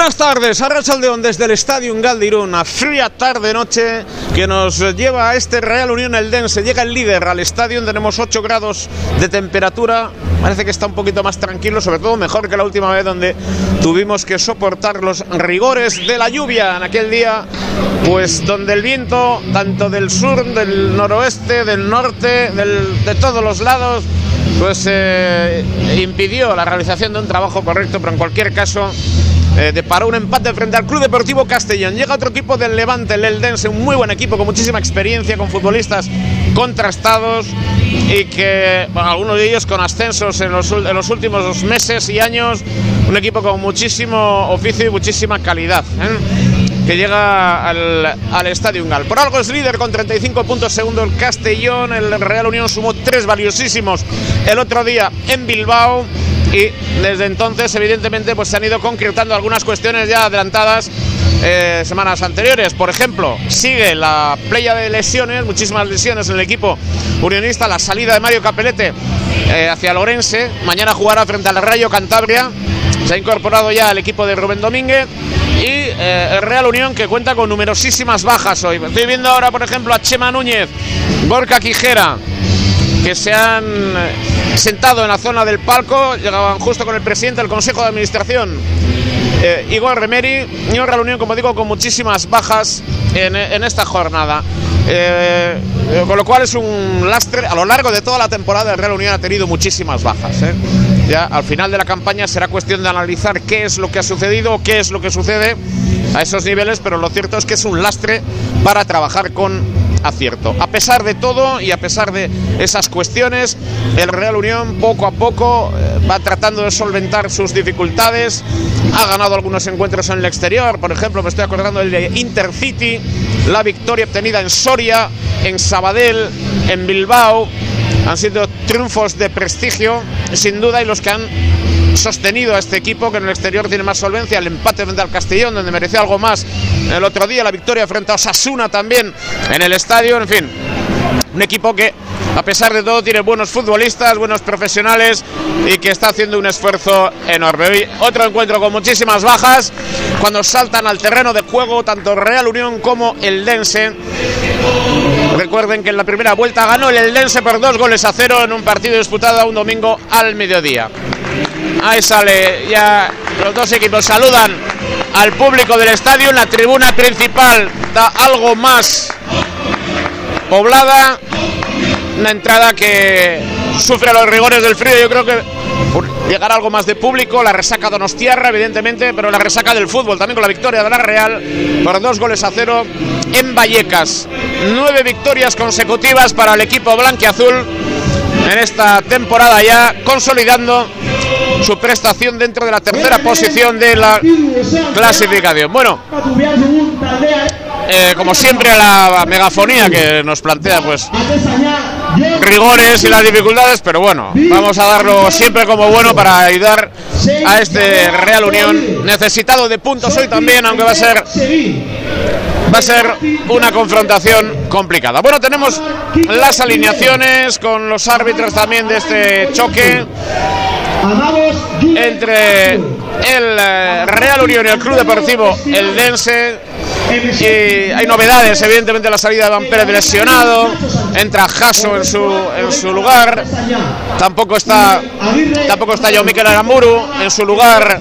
Buenas tardes, Arrachaldeón desde el Estadio Galdirún, una fría tarde-noche que nos lleva a este Real Unión Eldense. Llega el líder al estadio, tenemos 8 grados de temperatura, parece que está un poquito más tranquilo, sobre todo mejor que la última vez donde tuvimos que soportar los rigores de la lluvia en aquel día, pues donde el viento, tanto del sur, del noroeste, del norte, del, de todos los lados, pues eh, impidió la realización de un trabajo correcto, pero en cualquier caso eh, deparó un empate frente al Club Deportivo Castellón. Llega otro equipo del Levante, el Eldense, un muy buen equipo con muchísima experiencia, con futbolistas contrastados y que, bueno, algunos de ellos con ascensos en los, en los últimos meses y años, un equipo con muchísimo oficio y muchísima calidad. ¿eh? que llega al, al Estadio Gal. Por algo es líder con 35 puntos, segundo el Castellón, el Real Unión sumó tres valiosísimos el otro día en Bilbao y desde entonces evidentemente pues se han ido concretando algunas cuestiones ya adelantadas eh, semanas anteriores. Por ejemplo, sigue la playa de lesiones, muchísimas lesiones en el equipo unionista, la salida de Mario Capelete eh, hacia Lorense, mañana jugará frente al Rayo Cantabria, se ha incorporado ya el equipo de Rubén Domínguez y eh, el Real Unión que cuenta con numerosísimas bajas hoy. Estoy viendo ahora, por ejemplo, a Chema Núñez, Borca Quijera, que se han sentado en la zona del palco, llegaban justo con el presidente del Consejo de Administración, eh, Igor Remeri, y un Real Unión, como digo, con muchísimas bajas en, en esta jornada. Eh, eh, con lo cual es un lastre a lo largo de toda la temporada el Real Unión ha tenido muchísimas bajas ¿eh? ya al final de la campaña será cuestión de analizar qué es lo que ha sucedido qué es lo que sucede a esos niveles pero lo cierto es que es un lastre para trabajar con acierto. A pesar de todo y a pesar de esas cuestiones, el Real Unión poco a poco eh, va tratando de solventar sus dificultades. Ha ganado algunos encuentros en el exterior, por ejemplo, me estoy acordando del de Intercity, la victoria obtenida en Soria, en Sabadell, en Bilbao. Han sido triunfos de prestigio, sin duda, y los que han sostenido a este equipo que en el exterior tiene más solvencia, el empate frente al Castellón, donde mereció algo más el otro día, la victoria frente a Osasuna también en el estadio, en fin, un equipo que a pesar de todo tiene buenos futbolistas, buenos profesionales y que está haciendo un esfuerzo enorme. Hoy otro encuentro con muchísimas bajas, cuando saltan al terreno de juego tanto Real Unión como el Dense. Recuerden que en la primera vuelta ganó el Eldense por dos goles a cero en un partido disputado un domingo al mediodía. Ahí sale ya los dos equipos saludan al público del estadio la tribuna principal da algo más poblada una entrada que sufre los rigores del frío yo creo que por llegar algo más de público la resaca donostiarra evidentemente pero la resaca del fútbol también con la victoria de la Real por dos goles a cero en Vallecas. Nueve victorias consecutivas para el equipo blanquiazul en esta temporada ya consolidando su prestación dentro de la tercera posición de la clasificación. Bueno, eh, como siempre la megafonía que nos plantea pues rigores y las dificultades, pero bueno, vamos a darlo siempre como bueno para ayudar a este Real Unión necesitado de puntos hoy también, aunque va a ser va a ser una confrontación complicada. Bueno, tenemos las alineaciones con los árbitros también de este choque entre el eh, Real Unión y el Club Deportivo El Dense. Y hay novedades, evidentemente la salida de Van Pérez lesionado, entra Jaso en su, en su lugar, tampoco está tampoco está yo Miquel Aramuru, en su lugar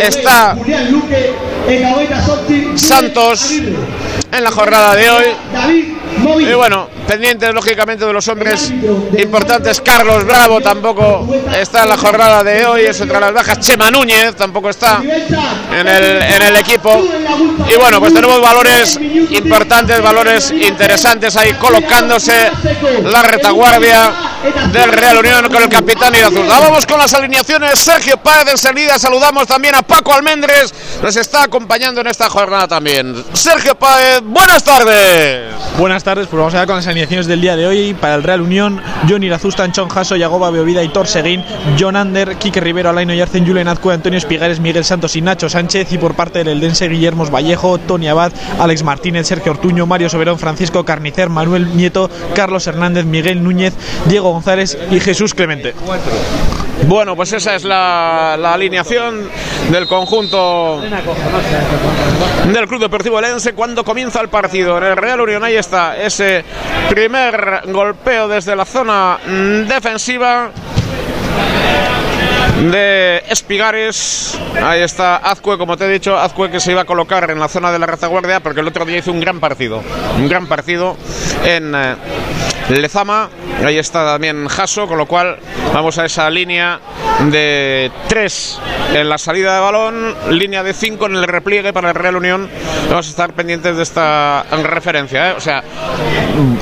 está Santos en la jornada de hoy. Y bueno, pendientes lógicamente de los hombres importantes. Carlos Bravo tampoco está en la jornada de hoy, es entre las bajas. Chema Núñez tampoco está en el, en el equipo. Y bueno, pues tenemos valores importantes, valores interesantes ahí colocándose la retaguardia del Real Unión con el capitán y azul. Vamos con las alineaciones. Sergio Páez en salida. Saludamos también a Paco Almendres, nos está acompañando en esta jornada también. Sergio Páez, buenas tardes. Buenas tardes, pues vamos a ver con las alineaciones del día de hoy. Para el Real Unión, Johnny Irazusta, Anchón Jasso, Yagoba Beovida, Hitor Seguín, John Ander, Quique Rivero, Alaino Yarcen, Julen Azcue, Antonio Espigares, Miguel Santos y Nacho Sánchez. Y por parte del Eldense, Guillermo Vallejo, Tony Abad, Alex Martínez, Sergio Ortuño, Mario Soberón, Francisco Carnicer, Manuel Nieto, Carlos Hernández, Miguel Núñez, Diego González y Jesús Clemente. Bueno, pues esa es la, alineación del conjunto del Club Deportivo Lense cuando comienza el partido. En el Real Unión ahí está ese primer golpeo desde la zona defensiva de Espigares. Ahí está Azcue, como te he dicho, Azcue que se iba a colocar en la zona de la retaguardia porque el otro día hizo un gran partido. Un gran partido en eh, Lezama. Ahí está también Jaso, con lo cual vamos a esa línea de 3 en la salida de balón, línea de 5 en el repliegue para el Real Unión. Vamos a estar pendientes de esta referencia. ¿eh? O sea,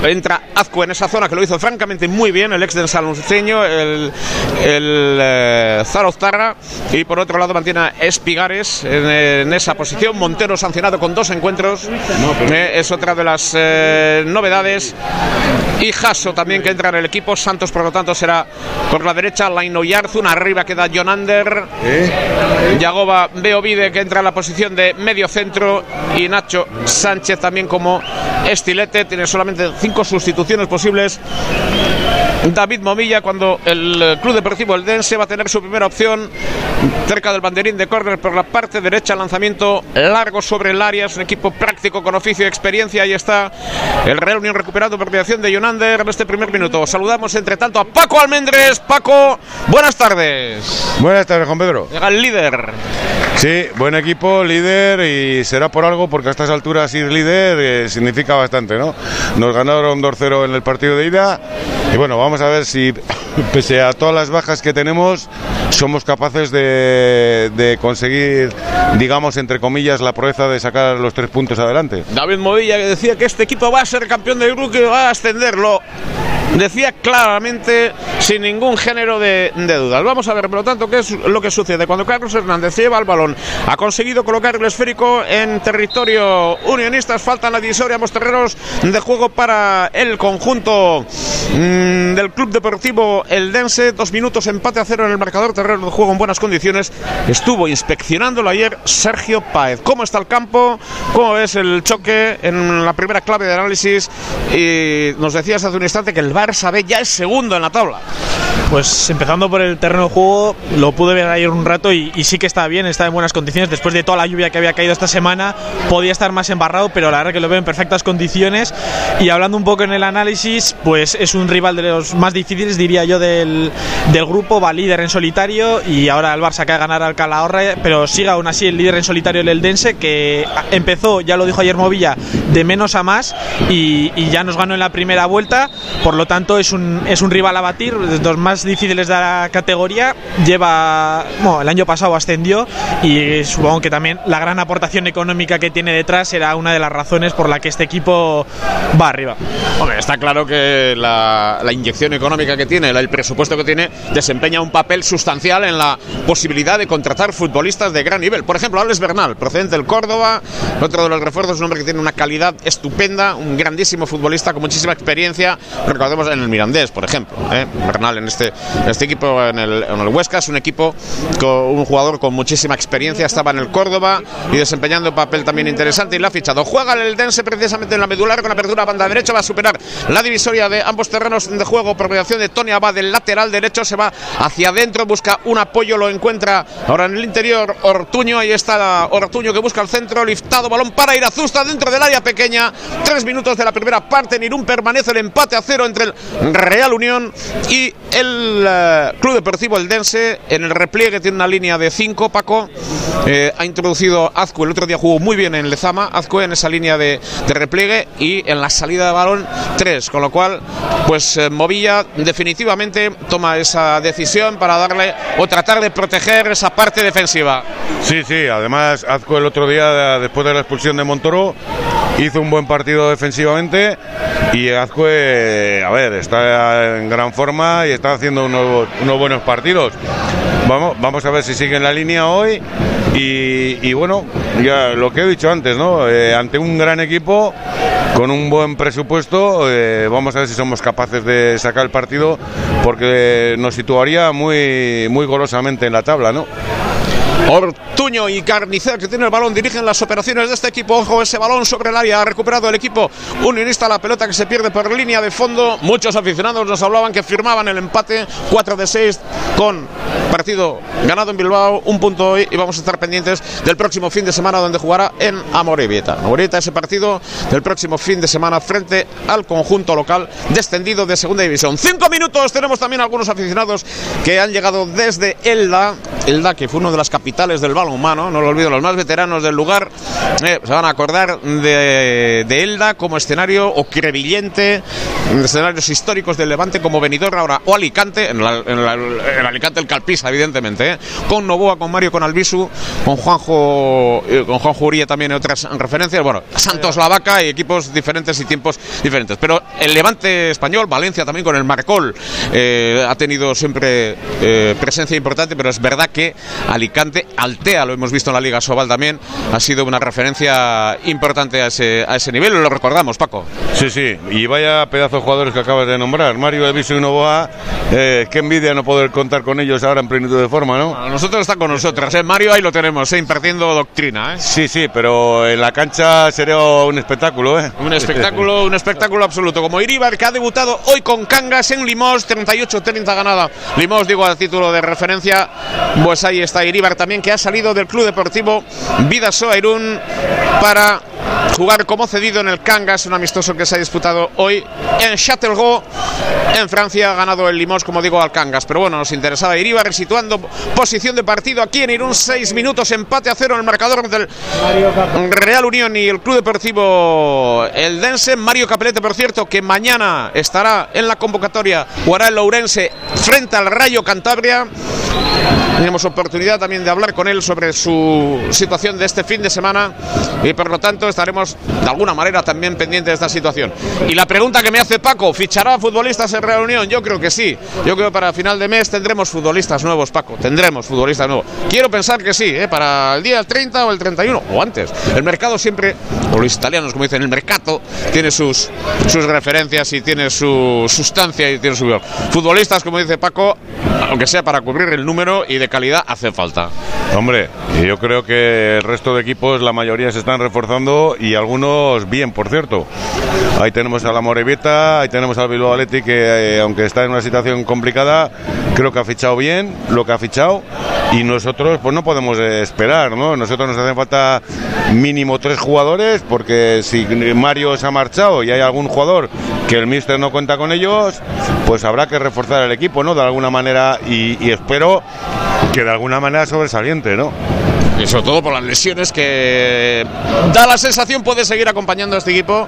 entra Azcue en esa zona que lo hizo francamente muy bien, el ex del Salonceño, el, el eh, Zaroztarra, y por otro lado mantiene a Espigares en, esa posición. Montero sancionado con dos encuentros, eh, es otra de las novedades. Y Jasso también que entra en el equipo. Santos, por lo tanto, será por la derecha. Laino Yarzun. Arriba queda John Ander. ¿Eh? Yagoba Beovide que entra en la posición de medio centro. Y Nacho Sánchez también como estilete. Tiene solamente cinco sustituciones posibles. David Momilla cuando el Club Deportivo Eldense va a tener su primera opción cerca del banderín de córner por la parte derecha, lanzamiento largo sobre el área, es un equipo práctico con oficio y experiencia, ahí está el Real Unión recuperando por mediación de Yonander en este primer minuto. Saludamos entre tanto a Paco Almendres. Paco, buenas tardes. Buenas tardes, Juan Pedro. Llega el líder. Sí, buen equipo, líder y será por algo porque a estas alturas ir líder eh, significa bastante, ¿no? Nos ganaron 2-0 en el partido de ida y bueno, vamos a ver si pese a todas las bajas que tenemos somos capaces de, de conseguir, digamos, entre comillas, la proeza de sacar los tres puntos adelante. David Movilla decía que este equipo va a ser campeón del grupo y va a ascenderlo decía claramente, sin ningún género de, dudas. Vamos a ver, por lo tanto, qué es lo que sucede. Cuando Carlos Hernández lleva el balón, ha conseguido colocar el esférico en territorio unionista, faltan la divisoria, ambos terrenos de juego para el conjunto mm, del Club Deportivo Eldense. Dos minutos, empate a cero en el marcador, terreno de juego en buenas condiciones. Estuvo inspeccionándolo ayer Sergio Páez. ¿Cómo está el campo? ¿Cómo es el choque en la primera clave de análisis? Y nos decías hace un instante que el Barça B ya es segundo en la tabla. Pues empezando por el terreno de juego, lo pude ver ayer un rato y, sí que está bien, está en buenas condiciones. Después de toda la lluvia que había caído esta semana, podía estar más embarrado, pero la verdad que lo veo en perfectas condiciones. Y hablando un poco en el análisis, pues es un rival de los más difíciles, diría yo, del, del grupo. Va líder en solitario y ahora el Barça cae a ganar al Calahorra, pero sigue aún así el líder en solitario el Eldense, que empezó, ya lo dijo ayer Movilla, de menos a más y, y ya nos ganó en la primera vuelta. Por lo tanto, es un, es un rival a batir, de los más difíciles de la categoría. Lleva, bueno, el año pasado ascendió y supongo que también la gran aportación económica que tiene detrás será una de las razones por la que este equipo va arriba. Hombre, está claro que la, la inyección económica que tiene, el presupuesto que tiene, desempeña un papel sustancial en la posibilidad de contratar futbolistas de gran nivel. Por ejemplo, Alex Bernal, procedente del Córdoba, otro de los refuerzos, un hombre que tiene una calidad estupenda, un grandísimo futbolista con muchísima experiencia. Recordemos en el Mirandés, por ejemplo. ¿eh? Bernal en este, este equipo, en el, en el, Huesca, es un equipo con un jugador con muchísima experiencia, estaba en el Córdoba y desempeñando un papel también interesante y lo ha fichado. Juega el Dense precisamente en la medular con apertura a banda derecha, va a superar la divisoria de ambos terrenos de juego por mediación de Tony Abad del lateral derecho, se va hacia adentro, busca un apoyo, lo encuentra ahora en el interior Ortuño, ahí está Ortuño que busca el centro, liftado, balón para ir a Zusta dentro del área pequeña, tres minutos de la primera parte, Nirún permanece el empate a cero entre el Real Unión y el uh, Club Deportivo Eldense en el repliegue tiene una línea de 5, Paco. Eh, ha introducido Azcue, el otro día jugó muy bien en Lezama, Azcue en esa línea de, de repliegue y en la salida de balón 3, con lo cual, pues eh, Movilla definitivamente toma esa decisión para darle o tratar de proteger esa parte defensiva. Sí, sí, además Azcue el otro día, después de la expulsión de Montoro, hizo un buen partido defensivamente y Azcue, a ver, está en gran forma y está haciendo unos, unos buenos partidos. Vamos, vamos a ver si sigue en la línea hoy Y, bueno, ya lo que he dicho antes, ¿no? Eh, ante un gran equipo, con un buen presupuesto, eh, vamos a ver si somos capaces de sacar el partido, porque nos situaría muy, muy golosamente en la tabla, ¿no? Ortuño y Carnicer que tiene el balón dirigen las operaciones de este equipo. Ojo, ese balón sobre el área. Ha recuperado el equipo unionista la pelota que se pierde por línea de fondo. Muchos aficionados nos hablaban que firmaban el empate 4 de 6 con partido ganado en Bilbao, un punto hoy y vamos a estar pendientes del próximo fin de semana donde jugará en Amorebieta. Amorebieta ese partido del próximo fin de semana frente al conjunto local descendido de segunda división. Cinco minutos tenemos también algunos aficionados que han llegado desde Elda, Elda que fue uno de las capitales del balón humano, no lo olvido, los más veteranos del lugar eh, se van a acordar de, Elda como escenario o crevillente, escenarios históricos del Levante como Benidorm ahora o Alicante, en, el Alicante el Evidentemente, eh, con Novoa, con Mario, con Albisu, con Juanjo, eh, con Juanjo Uría también otras referencias, bueno, Santos La Vaca y equipos diferentes y tiempos diferentes, pero el Levante español, Valencia también con el Marcol, ha tenido siempre presencia importante, pero es verdad que Alicante, Altea, lo hemos visto en la Liga Sobal también, ha sido una referencia importante a ese, a ese nivel, lo recordamos, Paco. Sí, sí, y vaya pedazo de jugadores que acabas de nombrar, Mario Eviso y Novoa, eh, qué envidia no poder contar con ellos ahora en plenitud de forma, ¿no? A nosotros está con nosotros, ¿eh? Mario ahí lo tenemos, ¿eh? impartiendo doctrina. ¿eh? Sí, sí, pero en la cancha sería un espectáculo, ¿eh? Un espectáculo, un espectáculo absoluto, como Iribar que ha debutado hoy con Cangas en Limos, 38-30 ganada. Limos, digo, a título de referencia, pues ahí está Iribar también, que ha salido del Club Deportivo Vidasoa Irún para jugar como cedido en el Cangas, un amistoso que se ha disputado hoy en Châtelgau, en Francia. Ha ganado el Limos, como digo, al Cangas. Pero bueno, nos interesaba Iribar situando posición de partido aquí en Irún, seis minutos, empate a cero en el marcador del Real Unión y el Club Deportivo El Dense. Mario Capelete, por cierto, que mañana estará en la convocatoria, jugará el Lourense frente al Rayo Cantabria. Tenemos oportunidad también de hablar con él sobre su situación de este fin de semana y por lo tanto estaremos de alguna manera también pendientes de esta situación. Y la pregunta que me hace Paco, ¿fichará futbolistas en Real Unión? Yo creo que sí. Yo creo que para final de mes tendremos futbolistas nuevos, Paco. Tendremos futbolistas nuevos. Quiero pensar que sí, ¿eh? para el día 30 o el 31 o antes. El mercado siempre, o los italianos como dicen, el mercado tiene sus, sus referencias y tiene su sustancia y tiene su... Futbolistas, como dice Paco, aunque sea para cubrir el número y de calidad, hace falta. Hombre, yo creo que el resto de equipos, la mayoría se están reforzando y algunos bien, por cierto. Ahí tenemos a la Morevieta, ahí tenemos al Bilbao Athletic que, eh, aunque está en una situación complicada, creo que ha fichado bien lo que ha fichado y nosotros pues no podemos esperar, ¿no? Nosotros nos hacen falta mínimo tres jugadores porque si Mario se ha marchado y hay algún jugador que el míster no cuenta con ellos, pues habrá que reforzar el equipo, ¿no? De alguna manera y, y espero que de alguna manera sobresaliente, ¿no? Y sobre todo por las lesiones que da la sensación puede seguir acompañando a este equipo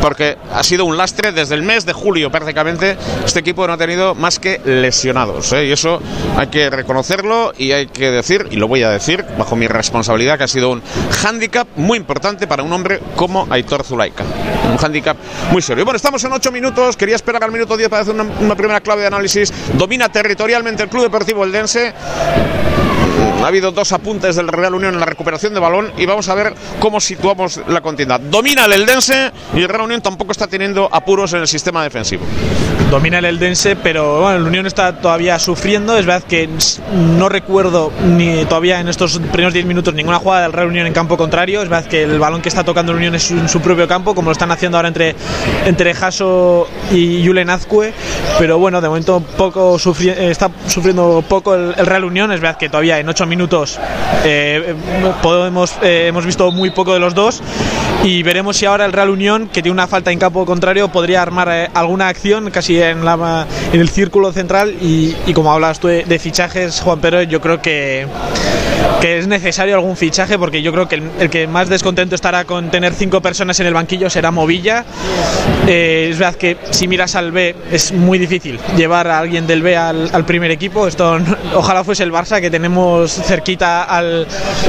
porque ha sido un lastre desde el mes de julio prácticamente. Este equipo no ha tenido más que lesionados. ¿eh? Y eso hay que reconocerlo y hay que decir, y lo voy a decir bajo mi responsabilidad, que ha sido un hándicap muy importante para un hombre como Aitor Zulaika. Un hándicap muy serio. Bueno, estamos en ocho minutos. Quería esperar al minuto 10 para hacer una, una primera clave de análisis. Domina territorialmente el Club Deportivo Eldense. Ha habido dos apuntes del Real Unión en la recuperación de balón y vamos a ver cómo situamos la contienda. Domina el Eldense y el Real Unión tampoco está teniendo apuros en el sistema defensivo. Domina el Eldense, pero el Unión está todavía sufriendo. Es verdad que no recuerdo ni todavía en estos primeros 10 minutos ninguna jugada del Real Unión en campo contrario. Es verdad que el balón que está tocando el Unión es en su propio campo, como lo están haciendo ahora entre, entre Jaso y Julen Azcue. Pero bueno, de momento poco está sufriendo poco el, el Real Unión. Es verdad que todavía en 8 minutos eh, podemos, eh, hemos visto muy poco de los dos y veremos si ahora el Real Unión, que tiene una falta en campo contrario, podría armar eh, alguna acción casi en, la, en el círculo central y, como hablas tú de, fichajes, Juan Pedro, yo creo que, que es necesario algún fichaje porque yo creo que el, que más descontento estará con tener cinco personas en el banquillo será Movilla. es verdad que si miras al B es muy difícil llevar a alguien del B al, al primer equipo. Esto ojalá fuese el Barça que tenemos cerquita al,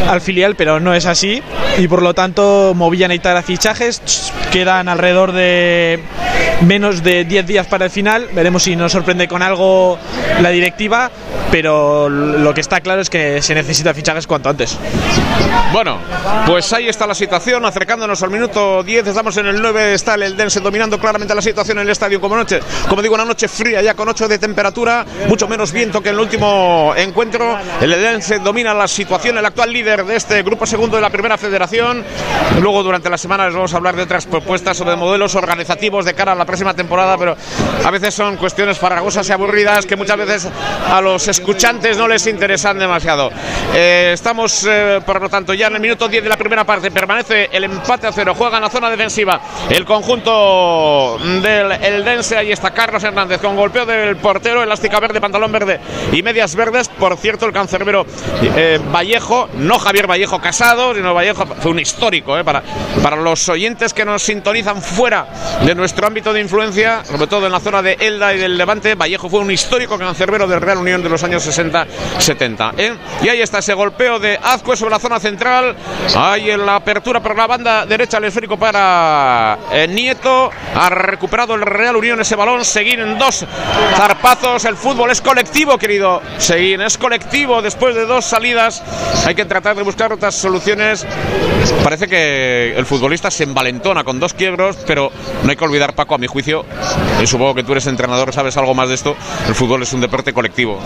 al, filial, pero no es así. Y por lo tanto, Movilla necesitará fichajes. Quedan alrededor de menos de 10 días para el final. Veremos si nos sorprende con algo la directiva. pero lo que está claro es que se necesita fichajes cuanto antes. Bueno, pues ahí está la situación, acercándonos al minuto 10, estamos en el 9, está el Eldense dominando claramente la situación en el estadio como noche, como digo, una noche fría ya con 8 de temperatura, mucho menos viento que en el último encuentro. El Eldense domina la situación, el actual líder de este grupo segundo de la primera federación. Luego durante la semana les vamos a hablar de otras propuestas o de modelos organizativos de cara a la próxima temporada, pero a veces son cuestiones farragosas y aburridas que muchas veces a los escuchantes no les interesan demasiado. Eh, estamos, eh, por lo tanto, ya en el minuto 10 de la primera parte permanece el empate a cero, juega en la zona defensiva el conjunto del Eldense, ahí está Carlos Hernández con golpeo del portero, elástica verde, pantalón verde y medias verdes, por cierto el cancerbero eh, Vallejo, no Javier Vallejo Casado, sino Vallejo, fue un histórico para, para los oyentes que nos sintonizan fuera de nuestro ámbito de influencia, sobre todo en la zona de Elda y del Levante, Vallejo fue un histórico cancerbero del Real Unión de los años 60-70. ¿eh? Y ahí está ese golpeo de Azcue sobre la zona central. Ahí en la apertura por la banda derecha el esférico para eh, Nieto. Ha recuperado el Real Unión ese balón. Seguir en dos zarpazos. El fútbol es colectivo, querido. Seguir es colectivo. Después de dos salidas hay que tratar de buscar otras soluciones. Parece que el futbolista se envalentona con dos quiebros, pero no hay que olvidar, Paco, a mi juicio, y supongo que tú eres entrenador, sabes algo más de esto, el fútbol es un deporte colectivo.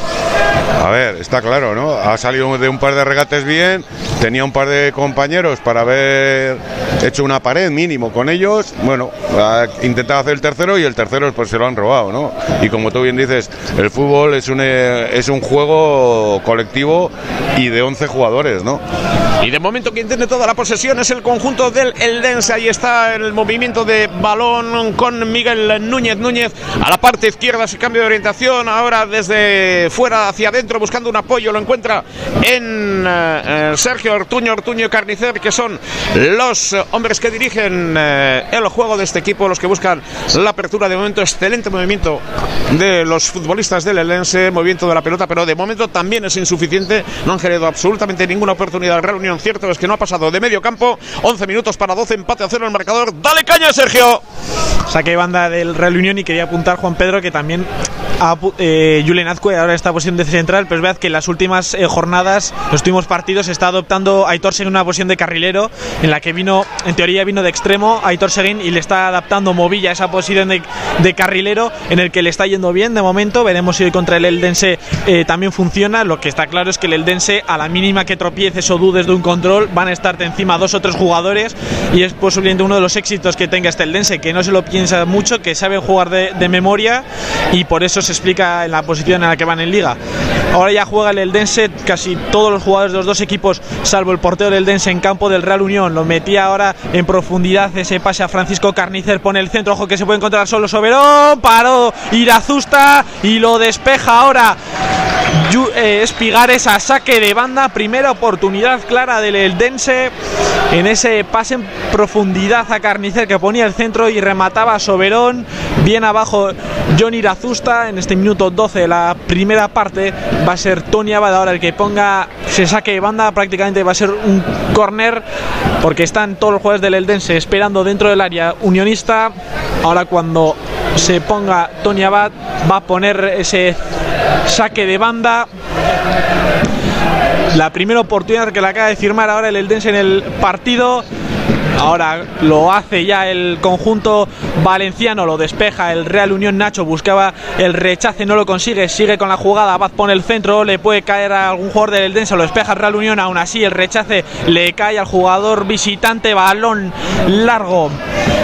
A ver, está claro, ¿no? Ha salido de un par de regates bien, tenía un par de compañeros para haber hecho una pared mínimo con ellos, bueno, ha intentado hacer el tercero y el tercero pues se lo han robado, ¿no? Y como tú bien dices, el fútbol es un, eh, es un juego colectivo y de 11 jugadores, ¿no? Y de momento quien tiene toda la posesión es el conjunto del Eldense. Ahí está el movimiento de balón con Miguel Núñez. Núñez a la parte izquierda, su cambio de orientación. Ahora desde fuera hacia adentro buscando un apoyo. Lo encuentra en eh, Sergio Ortuño, Ortuño y Carnicer, que son los hombres que dirigen eh, el juego de este equipo, los que buscan la apertura. De momento, excelente movimiento de los futbolistas del Eldense, movimiento de la pelota, pero de momento también es insuficiente. No han generado absolutamente ninguna oportunidad de reunión cierto es que no ha pasado de medio campo. 11 minutos para 12, empate a cero el marcador. ¡Dale caña, Sergio! Saque banda del Real Unión y quería apuntar Juan Pedro que también a, eh, Julen Azcue ahora está posición de central, pero es verdad que en las últimas eh, jornadas, los últimos partidos, está adoptando Aitor Seguin una posición de carrilero en la que vino, en teoría vino de extremo Aitor Seguin y le está adaptando Movilla a esa posición de, de, carrilero en el que le está yendo bien de momento. Veremos si hoy contra el Eldense eh, también funciona. Lo que está claro es que el Eldense, a la mínima que tropieces o dudes de un control, van a estarte encima dos o tres jugadores y es posiblemente uno de los éxitos que tenga este Eldense, que no se lo piensa mucho, que sabe jugar de, de memoria y por eso se explica en la posición en la que van en liga. Ahora ya juega el Eldense, casi todos los jugadores de los dos equipos, salvo el portero del Eldense en campo del Real Unión, lo metía ahora en profundidad ese pase a Francisco Carnicer, pone el centro, ojo que se puede encontrar solo Soberón, paró Irazusta y lo despeja ahora Espigares a saque de banda, primera oportunidad clara del Eldense en ese pase en profundidad a Carnicer que ponía el centro y remataba a Soberón, bien abajo John Irazusta. En este minuto 12 de la primera parte va a ser Tony Abad. Ahora el que ponga se saque de banda prácticamente va a ser un corner porque están todos los jugadores del Eldense esperando dentro del área. Unionista ahora cuando se ponga Tony Abad va a poner ese saque de banda. La primera oportunidad que le acaba de firmar ahora el Eldense en el partido. Ahora lo hace ya el conjunto valenciano, lo despeja el Real Unión Nacho, buscaba el rechace, no lo consigue, sigue con la jugada, Abad pone el centro, le puede caer a algún jugador del Eldense, lo despeja el Real Unión, aún así el rechace le cae al jugador visitante, balón largo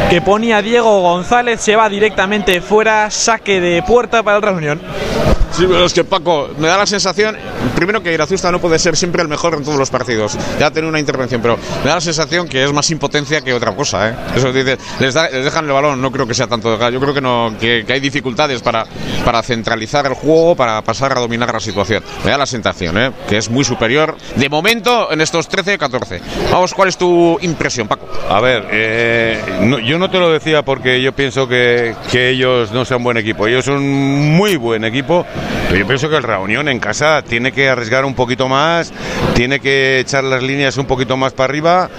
que ponía Diego González, se va directamente fuera, saque de puerta para el Real Unión. Sí, pero es que Paco, me da la sensación, primero que Irazusta no puede ser siempre el mejor en todos los partidos. Ya tenido una intervención, pero me da la sensación que es más impotencia que otra cosa. ¿eh? Eso dice, les, da, les, dejan el balón, no creo que sea tanto. Yo creo que no, que, hay dificultades para, para centralizar el juego, para pasar a dominar la situación. Me da la sensación, ¿eh? que es muy superior de momento en estos 13-14. Vamos, ¿cuál es tu impresión, Paco? A ver, eh, no, yo no te lo decía porque yo pienso que, que ellos no sean buen equipo. Ellos son muy buen equipo. Pero yo pienso que el Reunión en casa tiene que arriesgar un poquito más, tiene que echar las líneas un poquito más para arriba.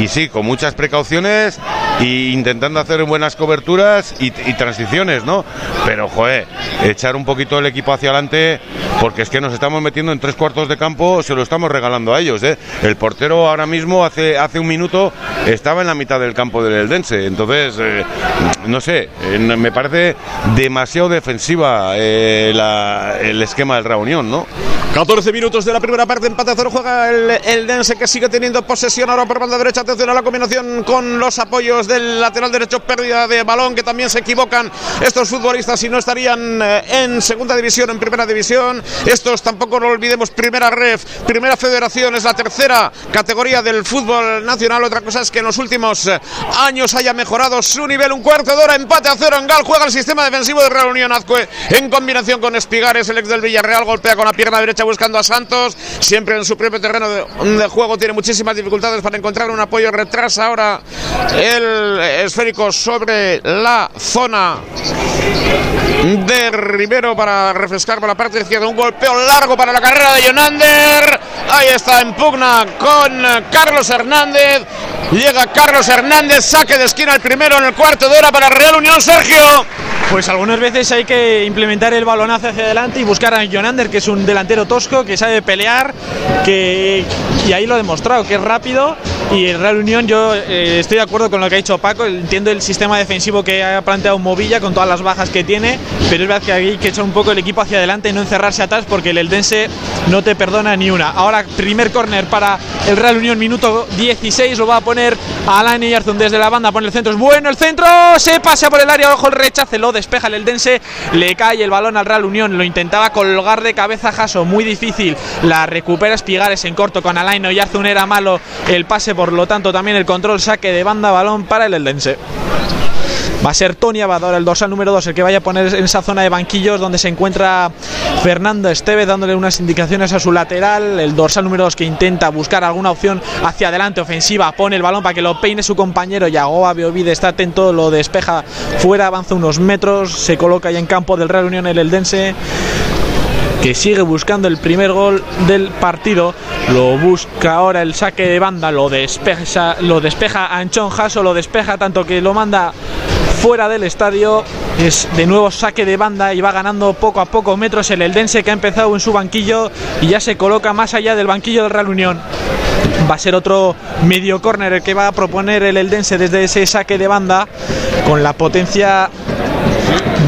Y sí, con muchas precauciones y intentando hacer buenas coberturas y, y transiciones, ¿no? Pero, joder, echar un poquito el equipo hacia adelante porque es que nos estamos metiendo en tres cuartos de campo, se lo estamos regalando a ellos, ¿eh? El portero ahora mismo, hace, hace un minuto, estaba en la mitad del campo del Eldense, entonces, eh, no sé, eh, me parece demasiado defensiva eh, la- el esquema del Reunión, ¿no? 14 minutos de la primera parte, empate a cero juega el, el Dense que sigue teniendo posesión ahora por banda derecha. Atención a la combinación con los apoyos del lateral derecho, pérdida de balón, que también se equivocan estos futbolistas y no estarían eh, en segunda división, en primera división. Estos tampoco lo olvidemos, primera ref, primera federación, es la tercera categoría del fútbol nacional. Otra cosa es que en los últimos eh, años haya mejorado su nivel. Un cuarto de hora, empate a cero en Gal, juega el sistema defensivo de Real Unión Azcue en combinación con Espigares, el ex del Villarreal, golpea con la pierna derecha buscando a Santos, siempre en su propio terreno de, de juego, tiene muchísimas dificultades para encontrar un apoyo, retrasa ahora el esférico sobre la zona de Rivero para refrescar por la parte izquierda, un golpeo largo para la carrera de Jonander, ahí está en pugna con Carlos Hernández, llega Carlos Hernández, saque de esquina el primero en el cuarto de hora para Real Unión, Sergio. Pues algunas veces hay que implementar el balonazo hacia adelante y buscar a Jonander, que es un delantero tosco, que sabe pelear, que y ahí lo ha demostrado, que es rápido. Y el Real Unión, yo eh, estoy de acuerdo con lo que ha dicho Paco, entiendo el sistema defensivo que ha planteado Movilla con todas las bajas que tiene, pero es verdad que hay que echar un poco el equipo hacia adelante y no encerrarse atrás porque el Eldense no te perdona ni una. Ahora, primer córner para el Real Unión, minuto 16, lo va a poner Alain Yarzun desde la banda, pone el centro, es bueno el centro, se pasa por el área, ojo el rechace, lo despeja el Eldense, le cae el balón al Real Unión, lo intentaba colgar de cabeza Jaso, muy difícil, la recupera Espigares en corto con Alain Oyarzun, era malo el pase, por lo tanto también el control, saque de banda, balón para el Eldense. Va a ser Tony Abador, el dorsal número 2, el que vaya a poner en esa zona de banquillos donde se encuentra Fernando Estevez dándole unas indicaciones a su lateral. El dorsal número 2 que intenta buscar alguna opción hacia adelante, ofensiva, pone el balón para que lo peine su compañero. Yagoba Beovide está atento, lo despeja fuera, avanza unos metros, se coloca ya en campo del Real Unión el Eldense que sigue buscando el primer gol del partido. Lo busca ahora el saque de banda, lo despeja, lo despeja Anchón Jaso, lo despeja tanto que lo manda fuera del estadio. Es de nuevo saque de banda y va ganando poco a poco metros el Eldense que ha empezado en su banquillo y ya se coloca más allá del banquillo del Real Unión. Va a ser otro medio córner el que va a proponer el Eldense desde ese saque de banda con la potencia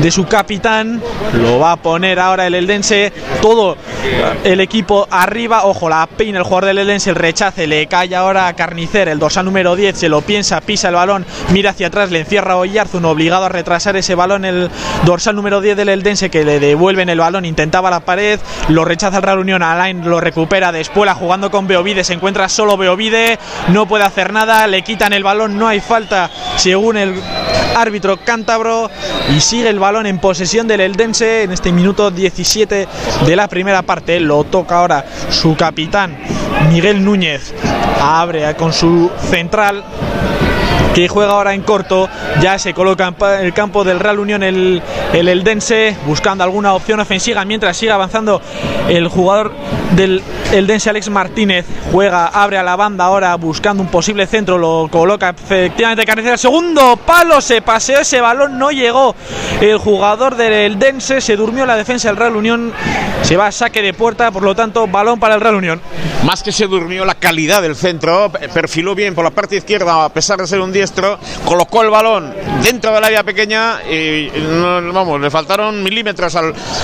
de su capitán. Lo va a poner ahora el Eldense. Todo el equipo arriba. Ojo, la peina el jugador del Eldense. El rechace le cae ahora a Carnicer. El dorsal número 10 se lo piensa, pisa el balón, mira hacia atrás, le encierra a Oyarzun, obligado a retrasar ese balón. El dorsal número 10 del Eldense que le devuelven el balón. Intentaba la pared, lo rechaza el Real Unión. Alain lo recupera. Después jugando con Beovide. Se encuentra solo Beovide. No puede hacer nada. Le quitan el balón. No hay falta según el árbitro cántabro. Y sigue el balón en posesión del Eldense en este minuto 17 de la primera parte. Lo toca ahora su capitán Miguel Núñez. Abre con su central que juega ahora en corto, ya se coloca en el campo del Real Unión el, el Eldense, buscando alguna opción ofensiva mientras sigue avanzando el jugador del Eldense Alex Martínez, juega, abre a la banda ahora buscando un posible centro, lo coloca efectivamente Carnicera, segundo palo, se paseó ese balón, no llegó el jugador del Eldense, se durmió la defensa del Real Unión, se va a saque de puerta, por lo tanto balón para el Real Unión. Más que se durmió la calidad del centro, perfiló bien por la parte izquierda a pesar de ser un colocó el balón dentro del área pequeña y vamos, le faltaron milímetros al,